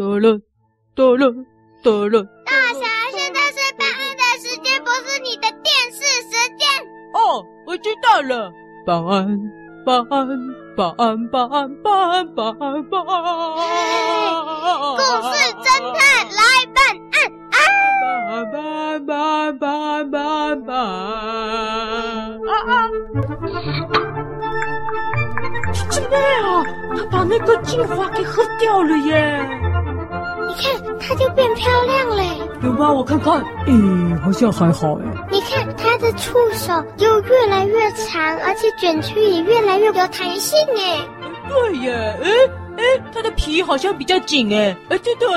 得了，得了，得了。大侠，现在是办案的时间，不是你的电视时间。哦，我知道了，办案，办案，办案，办案，办案，办案，办案。故事侦探来办案啊！办案，办案，办案，办案，办案。啊啊！真的啊，他把那个精华给喝掉了耶！你看，它就变漂亮嘞。有吗？我看看，诶，好像还好哎。你看它的触手又越来越长，而且卷曲也越来越有弹性哎。对耶，哎哎，它的皮好像比较紧哎，哎，对对，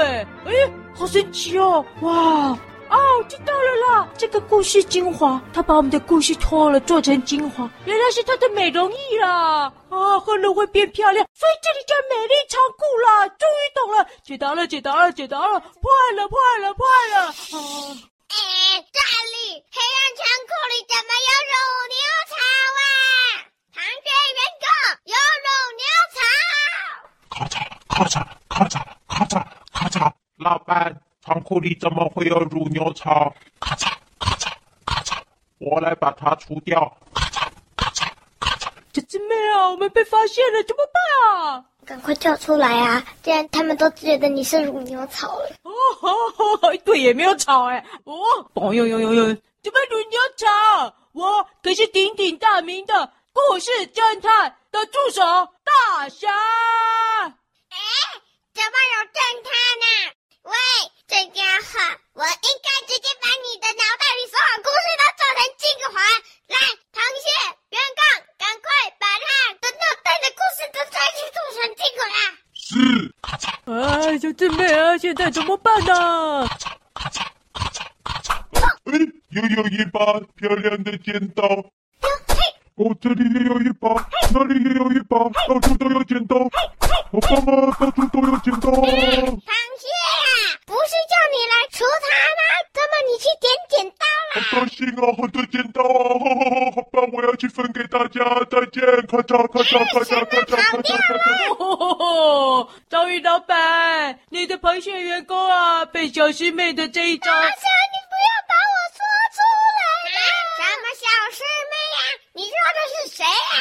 哎，好神奇哦，哇！哦，知道了啦！这个故事精华，他把我们的故事脱了，做成精华，原来是他的美容液啦！啊，喝了会变漂亮，所以这里叫美丽仓库啦！终于懂了，解答了，解答了，解答了，破案了，破案了，破案了！啊！哎，这里黑暗仓库里怎么有乳牛草啊？唐娟员工有乳牛草！咔嚓咔嚓咔嚓咔嚓咔嚓，老板。仓库里怎么会有乳牛草？咔嚓咔嚓咔嚓，我来把它除掉！咔嚓咔嚓咔嚓。小狮妹啊，我们被发现了，怎么办啊？赶快跳出来啊！既然他们都觉得你是乳牛草了。哦，哦哦对，也没有草哎。哦，哦呦呦呦呦，怎么乳牛草？我可是鼎鼎大名的故事侦探的助手大侠。哎，怎么有侦探呢？喂，这家伙，我应该直接把你的脑袋里所有故事都做成精华。来，螃蟹、原告，赶快把他的脑袋的故事都再去做成精华。是，咔嚓。哎，小狮妹啊，现在怎么办呢？咔嚓咔嚓咔嚓咔嚓。哎，又有一把漂亮的剪刀。哦，这里也有一把，那里也有一把，到处都有剪刀。好棒啊，到处都有剪刀。咔嚓咔嚓咔嚓咔嚓咔嚓咔嚓！章鱼老板，你的螃蟹员工啊，被小师妹的这一招……大侠，你不要把我说出来！什么小师妹呀？你说的是谁啊？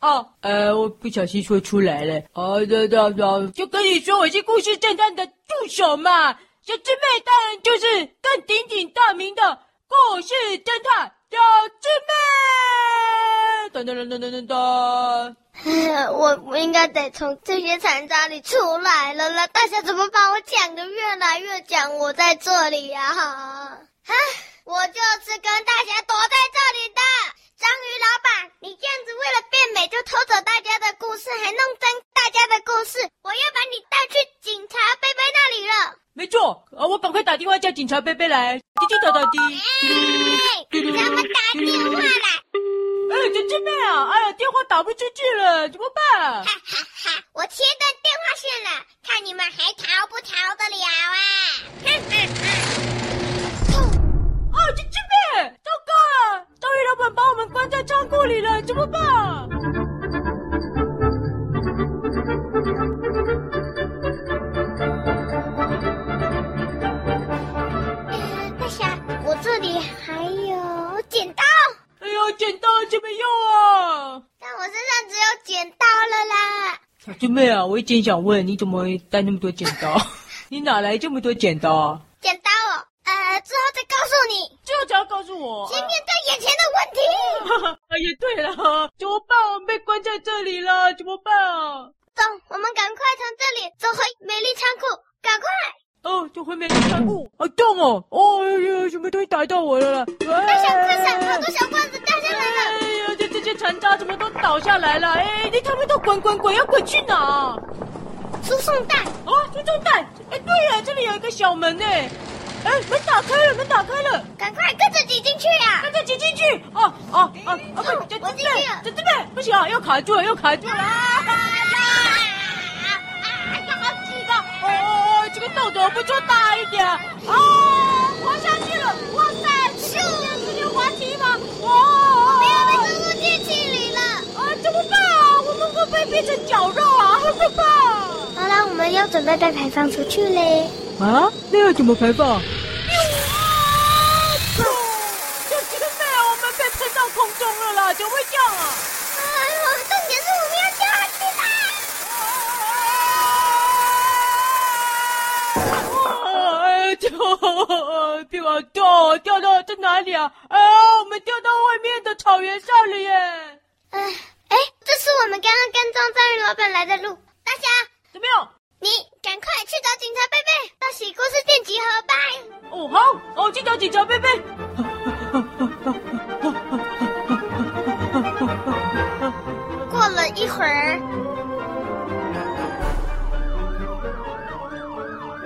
哦，呃，我不小心说出来了。哦，对对对，就跟你说我是故事侦探的助手嘛。小师妹当然就是更鼎鼎大名的。故事侦探小师妹，噔噔噔噔噔噔噔。我我应该得从这些残渣里出来了啦！大家怎么把我讲的越来越讲我在这里呀？哈，我就是跟大侠躲在这里的。章鱼老板，你这样子为了变美就偷走大家的故事，还弄脏大家的故事，我要把你带去警察贝贝那里了。没错，啊，我赶快打电话叫警察贝贝来。滴滴答答滴。哎，怎么打电话来？哎，小狮妹啊，哎呀，电话打不出去了，怎么办？哈哈哈，我切断电话线了，看你们还逃不逃得了啊？啊，这这边，糟糕了，章鱼老板把我们关在仓库里了，怎么办？我一直想问，你怎么带那么多剪刀？你哪来这么多剪刀啊？剪刀哦，呃，之后再告诉你。之后就要告诉我。先面对眼前的问题。啊，也对了，怎么办？我们被关在这里了，怎么办啊？走，我们赶快从这里走回美丽仓库，赶快。哦，走回美丽仓库。好痛哦！哦呦，什么东西打到我了啦？快闪，快闪，好多小罐子掉下来了。哎呀，残渣怎么都倒下来了？哎，你他们都滚滚滚，要滚去哪？输送带。哦，输送带。哎，对呀，这里有一个小门呢。哎，门打开了，门打开了。赶快跟着挤进去呀！跟着挤进去。哦哦哦，我进去了。这这边不行啊，要卡住了，要卡住了。啊这个豆豆不错，大一点啊！绞肉啊？好可怕！好了，我们们要准备被排放出去嘞。啊？那要怎么排放？空中了啦，怎么会这样啊？哎呦，重点是我们要掉下去啦！哎，掉，掉，掉，掉到在哪里啊？哎呀，我们掉到外面的草原上了耶！我们刚刚跟踪章鱼老板来的路。大侠，怎么样？你赶快去找警察贝贝，到喜故事店集合吧。哦，好，我去找警察贝贝。过了一会儿，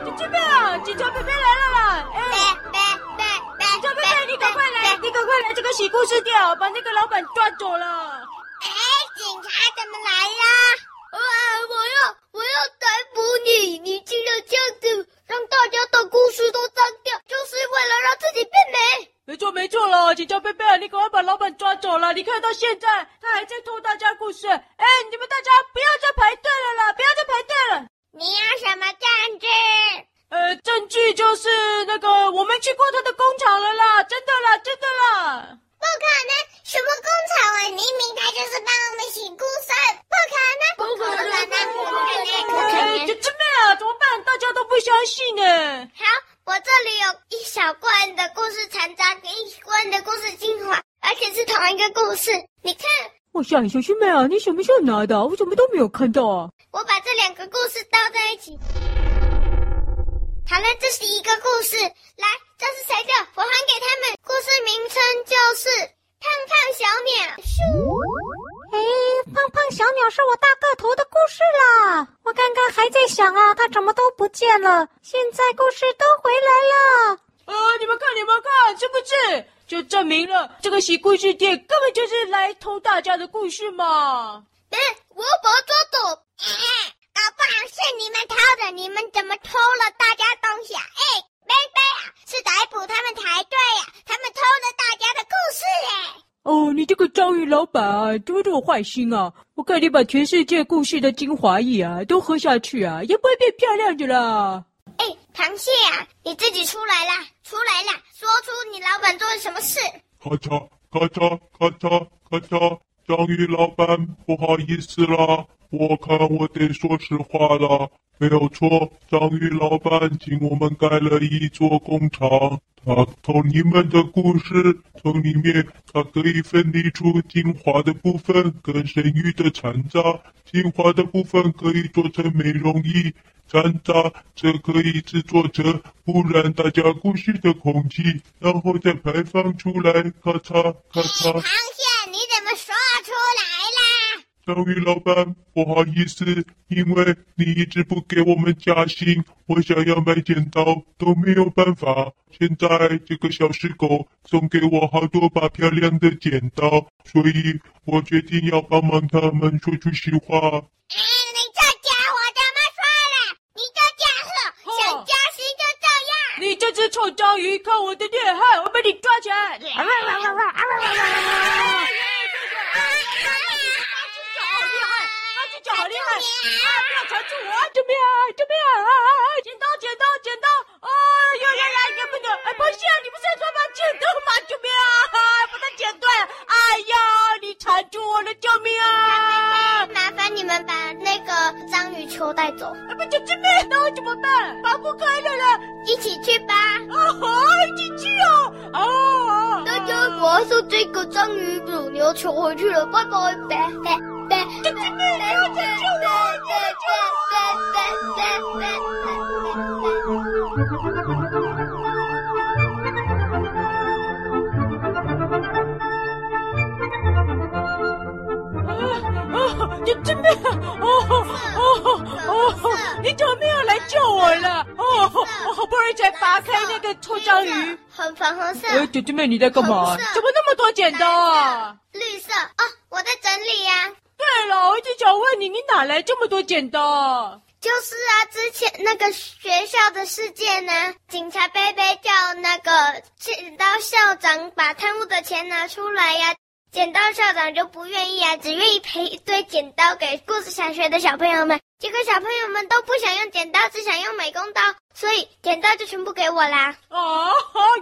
警察贝贝，警察贝贝来了啦！哎，贝贝贝，警察贝贝，你赶快来，你赶快来这个喜故事店，把那个老板抓走了。哎，警察怎么来了？啊，我要我要逮捕你！你竟然这样子让大家的故事都脏掉，就是为了让自己变美。没错没错了，警察贝贝，你赶快把老板抓走了！你看到现在他还在偷大家故事，哎，你们大家不要再排队了啦，不要再排队了！你要什么证据？呃，证据就是那个我们去过他的工厂了啦，真的啦，真的啦！不可能，什么工厂啊？明明他就是帮我们洗故事，不可能，不可能，不可能，不可能！可能就真的啊？怎么办？大家都不相信呢。好。我这里有一小罐的故事残渣，跟一罐的故事精华，而且是同一个故事。你看，小师妹啊，你什么时候拿的？我怎么都没有看到啊？我把这两个故事倒在一起。好了，这是一个故事，来，这是谁的？我还给他们。故事名称就是《胖胖小鸟》。咻。哎，胖胖小鸟是我大个头的故事啦！我刚刚还在想啊，它怎么都不见了？现在故事都回来了。啊，你们看，你们看，是不是？就证明了这个洗故事店根本就是来偷大家的故事嘛！嗯，我要把它抓走！哎，搞不好是你们偷的，你们怎么偷了大家东西啊？哎，贝贝啊，是逮捕他们才对呀，他们偷了大家的故事哎。哦，你这个章鱼老板啊，怎么这么坏心啊？我看你把全世界故事的精华液啊都喝下去啊，也不会变漂亮的啦。螃蟹啊，你自己出来啦，出来啦，说出你老板做了什么事。咔嚓咔嚓咔嚓咔嚓，章鱼老板，不好意思啦，我看我得说实话了，没有错，章鱼老板请我们盖了一座工厂。他偷你们的故事，从里面他可以分离出精华的部分跟剩余的残渣，精华的部分可以做成美容仪，残渣则可以制作成污染大家呼吸的空气，然后再排放出来，咔嚓咔嚓。螃蟹，你怎么出来啦？章鱼老板，不好意思，因为你一直不给我们加薪，我想要买剪刀都没有办法。现在这个小石狗送给我好多把漂亮的剪刀，所以我决定要帮忙他们说出实话。哎，你这家伙怎么说了？你这家伙想加薪就这样？你这只臭章鱼，看我的厉害，我把你抓起来！好厉害！啊！不要缠住我！救命啊！救命啊！剪刀，剪刀，剪刀！啊！呀呀呀！也不能！哎，螃蟹，你不是说把剪刀吗？救命啊！把它剪断！哎呀，你缠住我了！救命啊！麻烦你们把那个章鱼球带走。哎，不，救命！那我怎么办？拔不开了啦！一起去吧！啊哈！一起去啊！啊！大家，我要送这个章鱼乳牛球回去了，拜拜！拜拜。救命！不要再救我！救命！救命！救命！救命！救命！救命！救命！你怎么没有来救我了？哦，我好不容易才拔开那个臭章鱼，很粉红色。哎，姐姐妹，你在干嘛？怎么那么多剪刀啊？绿色啊，我在整理呀。对了，我一直想问你，你哪来这么多剪刀？就是啊，之前那个学校的事件呢，警察贝贝叫那个剪刀校长把贪污的钱拿出来呀，剪刀校长就不愿意啊，只愿意赔一堆剪刀给故事小学的小朋友们。结果小朋友们都不想用剪刀，只想用美工刀，所以剪刀就全部给我啦。啊，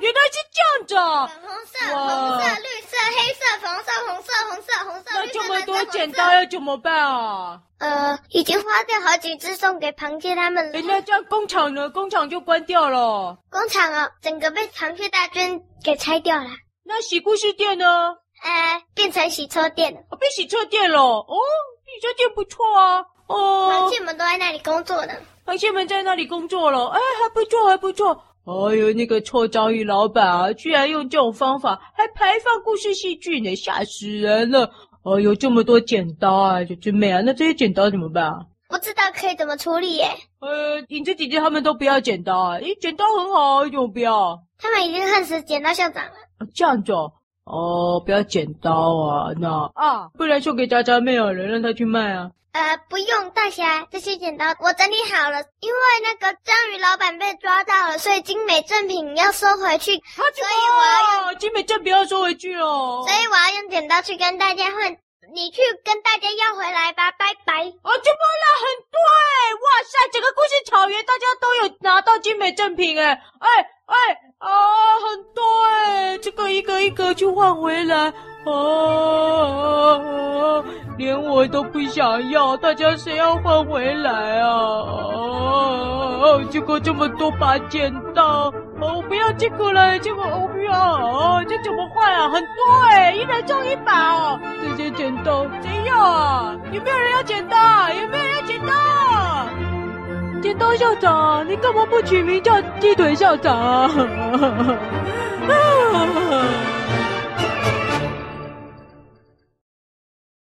原来是这样子啊！粉红色、红色、绿色、黑色、粉红色、红色、红色、红色。那这么多剪刀要怎么办啊？呃，已经花掉好几只送给螃蟹他们了。那这样工厂呢？工厂就关掉了。工厂啊，整个被螃蟹大军给拆掉了。那洗故事店呢？呃，变成洗车店了。哦，变洗车店了。哦，洗车店不错啊。哦，螃蟹们都在那里工作呢。螃蟹们在那里工作了，哎，还不错，还不错。哎呦，那个臭章鱼老板啊，居然用这种方法还排放故事戏剧呢，吓死人了。哎呦，这么多剪刀啊，姐姐妹啊。那这些剪刀怎么办啊？不知道可以怎么处理耶。呃，影子姐姐他们都不要剪刀啊，诶，剪刀很好，为什么不要？他们已经恨死剪刀校长了。这样子哦。哦，不要剪刀啊！那啊，不然送给渣渣妹好了，让她去卖啊。呃，不用，大侠，这些剪刀我整理好了。因为那个章鱼老板被抓到了，所以精美正品要收回去。啊、所以我要用精美正品要收回去哦。所以我要用剪刀去跟大家换，你去跟大家要回来吧，拜拜。啊，这么了？很对，哇塞，整个故事草原大家都有拿到精美正品哎，哎哎。啊，很多哎，这个一个一个去换回来，啊，连我都不想要，大家谁要换回来啊？啊，结果这么多把剪刀，我不要这个了，这个我不要，啊，这怎么换啊？很多哎，一人中一把哦，这些剪刀谁要啊？有没有人要剪刀？有没有人要剪刀？剪刀校长你干嘛不取名叫鸡腿校长？啊